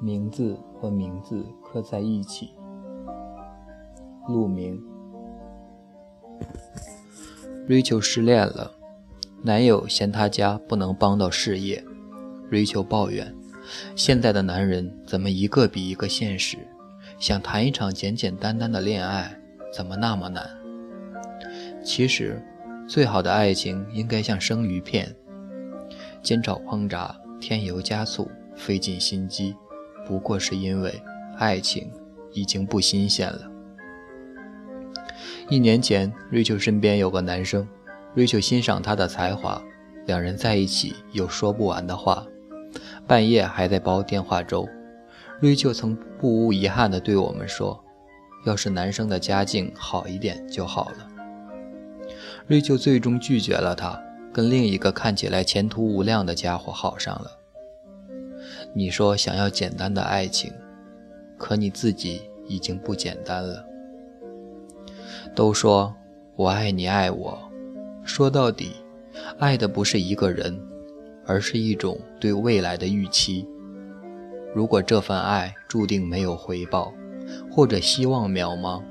名字和名字刻在一起。路名：Rachel 失恋了，男友嫌她家不能帮到事业。Rachel 抱怨：现在的男人怎么一个比一个现实？想谈一场简简单单的恋爱，怎么那么难？其实，最好的爱情应该像生鱼片，煎炒烹炸，添油加醋，费尽心机。不过是因为爱情已经不新鲜了。一年前，瑞秋身边有个男生，瑞秋欣赏他的才华，两人在一起有说不完的话，半夜还在煲电话粥。瑞秋曾不无遗憾地对我们说：“要是男生的家境好一点就好了。”瑞秋最终拒绝了他，跟另一个看起来前途无量的家伙好上了。你说想要简单的爱情，可你自己已经不简单了。都说我爱你爱我，说到底，爱的不是一个人，而是一种对未来的预期。如果这份爱注定没有回报，或者希望渺茫，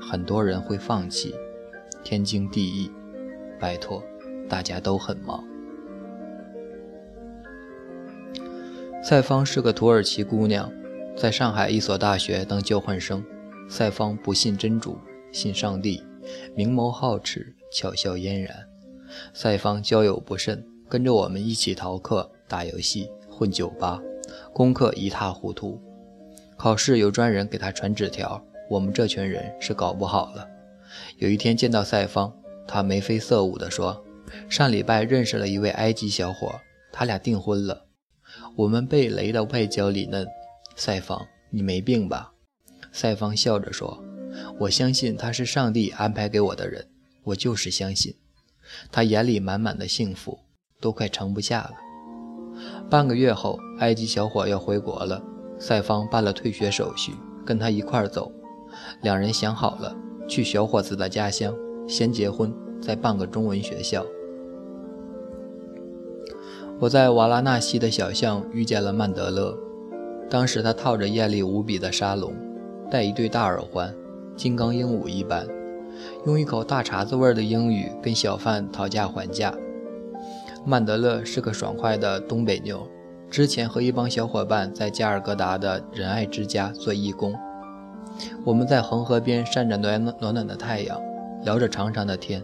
很多人会放弃。天经地义，拜托，大家都很忙。赛芳是个土耳其姑娘，在上海一所大学当交换生。赛芳不信真主，信上帝，明眸皓齿，巧笑嫣然。赛芳交友不慎，跟着我们一起逃课、打游戏、混酒吧，功课一塌糊涂。考试有专人给他传纸条，我们这群人是搞不好了。有一天见到赛芳，他眉飞色舞地说：“上礼拜认识了一位埃及小伙，他俩订婚了。”我们被雷的外焦里嫩，赛方，你没病吧？赛方笑着说：“我相信他是上帝安排给我的人，我就是相信。”他眼里满满的幸福，都快盛不下了。半个月后，埃及小伙要回国了，赛方办了退学手续，跟他一块儿走。两人想好了，去小伙子的家乡，先结婚，再办个中文学校。我在瓦拉纳西的小巷遇见了曼德勒，当时他套着艳丽无比的沙龙，戴一对大耳环，金刚鹦鹉一般，用一口大碴子味的英语跟小贩讨价还价。曼德勒是个爽快的东北妞，之前和一帮小伙伴在加尔各答的仁爱之家做义工，我们在恒河边晒着暖暖暖的太阳，聊着长长的天。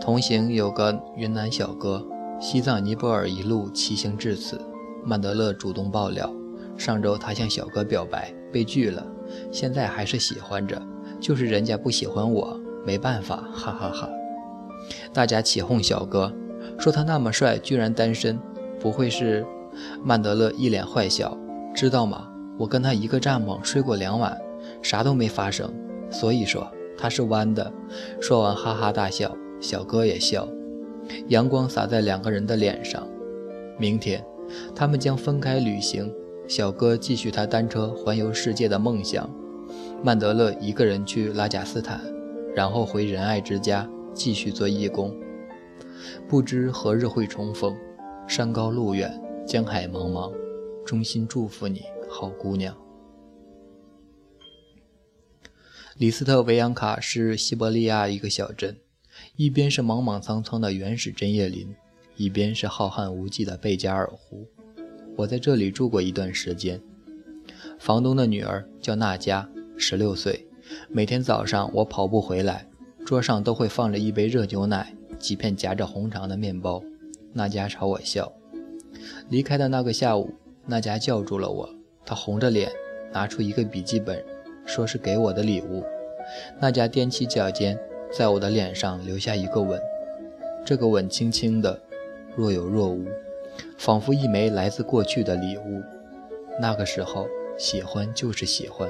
同行有个云南小哥。西藏、尼泊尔一路骑行至此，曼德勒主动爆料：上周他向小哥表白被拒了，现在还是喜欢着，就是人家不喜欢我，没办法，哈哈哈。大家起哄小哥，说他那么帅居然单身，不会是？曼德勒一脸坏笑，知道吗？我跟他一个帐篷睡过两晚，啥都没发生，所以说他是弯的。说完哈哈大笑，小哥也笑。阳光洒在两个人的脸上。明天，他们将分开旅行。小哥继续他单车环游世界的梦想，曼德勒一个人去拉贾斯坦，然后回仁爱之家继续做义工。不知何日会重逢。山高路远，江海茫茫，衷心祝福你，好姑娘。李斯特维扬卡是西伯利亚一个小镇。一边是莽莽苍苍的原始针叶林，一边是浩瀚无际的贝加尔湖。我在这里住过一段时间。房东的女儿叫娜佳，十六岁。每天早上我跑步回来，桌上都会放着一杯热牛奶，几片夹着红肠的面包。娜佳朝我笑。离开的那个下午，娜佳叫住了我，她红着脸拿出一个笔记本，说是给我的礼物。娜佳踮起脚尖。在我的脸上留下一个吻，这个吻轻轻的，若有若无，仿佛一枚来自过去的礼物。那个时候，喜欢就是喜欢，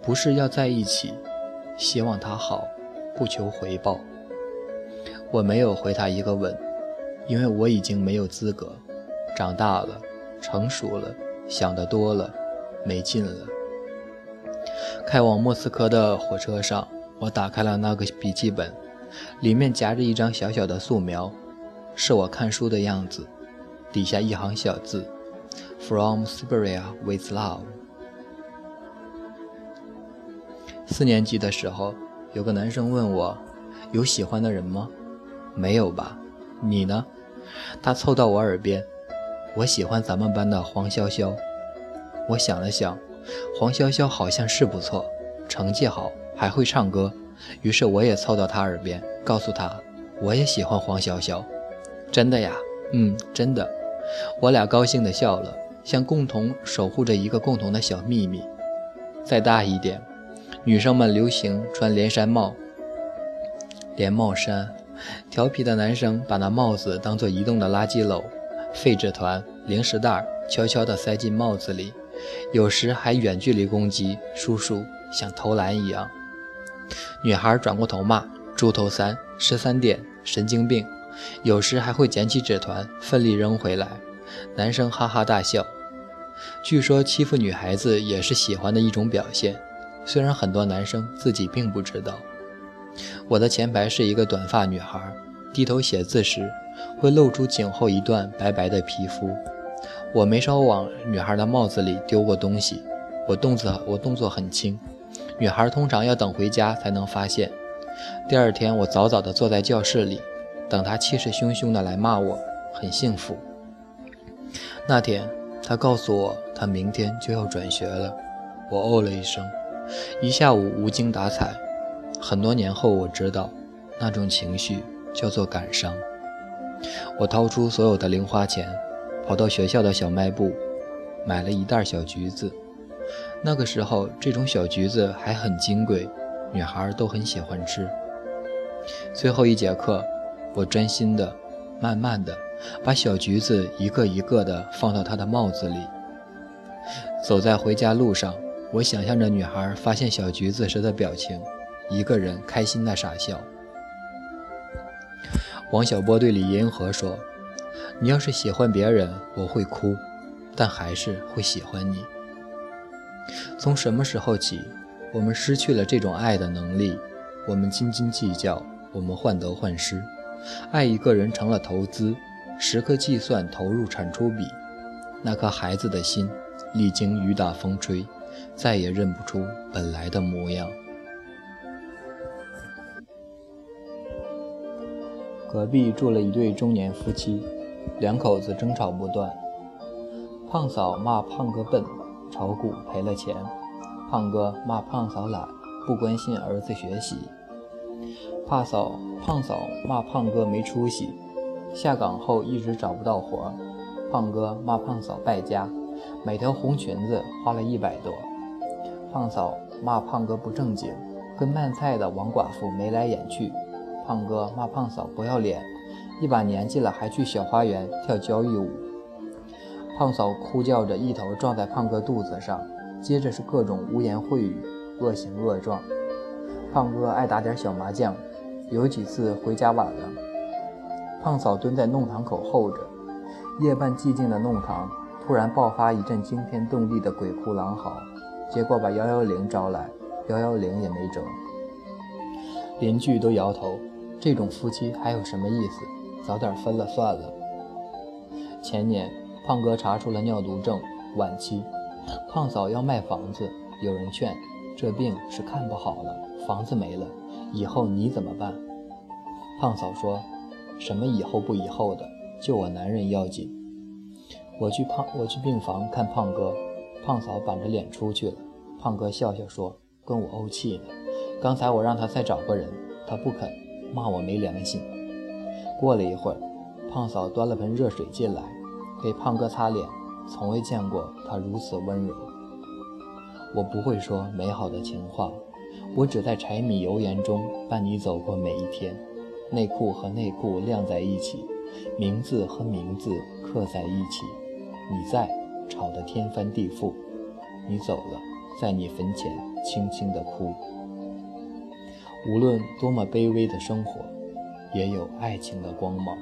不是要在一起，希望他好，不求回报。我没有回他一个吻，因为我已经没有资格，长大了，成熟了，想得多了，没劲了。开往莫斯科的火车上。我打开了那个笔记本，里面夹着一张小小的素描，是我看书的样子。底下一行小字：From Siberia with Love。四年级的时候，有个男生问我：“有喜欢的人吗？”“没有吧？”“你呢？”他凑到我耳边：“我喜欢咱们班的黄潇潇。”我想了想，黄潇潇好像是不错，成绩好，还会唱歌。于是我也凑到他耳边，告诉他：“我也喜欢黄潇潇。”“真的呀？”“嗯，真的。”我俩高兴地笑了，像共同守护着一个共同的小秘密。再大一点，女生们流行穿连衫帽、连帽衫，调皮的男生把那帽子当做移动的垃圾篓、废纸团、零食袋，悄悄地塞进帽子里。有时还远距离攻击叔叔，像投篮一样。女孩转过头骂：“猪头三，十三点，神经病。”有时还会捡起纸团，奋力扔回来。男生哈哈大笑。据说欺负女孩子也是喜欢的一种表现，虽然很多男生自己并不知道。我的前排是一个短发女孩，低头写字时会露出颈后一段白白的皮肤。我没少往女孩的帽子里丢过东西，我动作我动作很轻，女孩通常要等回家才能发现。第二天，我早早地坐在教室里，等她气势汹汹地来骂我，很幸福。那天，她告诉我她明天就要转学了，我哦了一声，一下午无精打采。很多年后，我知道那种情绪叫做感伤。我掏出所有的零花钱。跑到学校的小卖部，买了一袋小橘子。那个时候，这种小橘子还很金贵，女孩都很喜欢吃。最后一节课，我专心的、慢慢的把小橘子一个一个的放到她的帽子里。走在回家路上，我想象着女孩发现小橘子时的表情，一个人开心的傻笑。王小波对李银河说。你要是喜欢别人，我会哭，但还是会喜欢你。从什么时候起，我们失去了这种爱的能力？我们斤斤计较，我们患得患失，爱一个人成了投资，时刻计算投入产出比。那颗孩子的心，历经雨打风吹，再也认不出本来的模样。隔壁住了一对中年夫妻。两口子争吵不断，胖嫂骂胖哥笨，炒股赔了钱；胖哥骂胖嫂懒，不关心儿子学习。胖嫂胖嫂骂胖哥没出息，下岗后一直找不到活。胖哥骂胖嫂败家，买条红裙子花了一百多。胖嫂骂胖哥不正经，跟卖菜的王寡妇眉来眼去。胖哥骂胖嫂不要脸。一把年纪了，还去小花园跳交谊舞。胖嫂哭叫着，一头撞在胖哥肚子上，接着是各种污言秽语，恶行恶状。胖哥爱打点小麻将，有几次回家晚了，胖嫂蹲在弄堂口候着。夜半寂静的弄堂突然爆发一阵惊天动地的鬼哭狼嚎，结果把幺幺零招来，幺幺零也没辙。邻居都摇头，这种夫妻还有什么意思？早点分了算了。前年，胖哥查出了尿毒症，晚期。胖嫂要卖房子，有人劝，这病是看不好了，房子没了，以后你怎么办？胖嫂说：“什么以后不以后的，就我男人要紧。”我去胖，我去病房看胖哥，胖嫂板着脸出去了。胖哥笑笑说：“跟我怄气呢。刚才我让他再找个人，他不肯，骂我没良心。”过了一会儿，胖嫂端了盆热水进来，给胖哥擦脸。从未见过他如此温柔。我不会说美好的情话，我只在柴米油盐中伴你走过每一天。内裤和内裤晾在一起，名字和名字刻在一起。你在，吵得天翻地覆；你走了，在你坟前轻轻地哭。无论多么卑微的生活。也有爱情的光芒。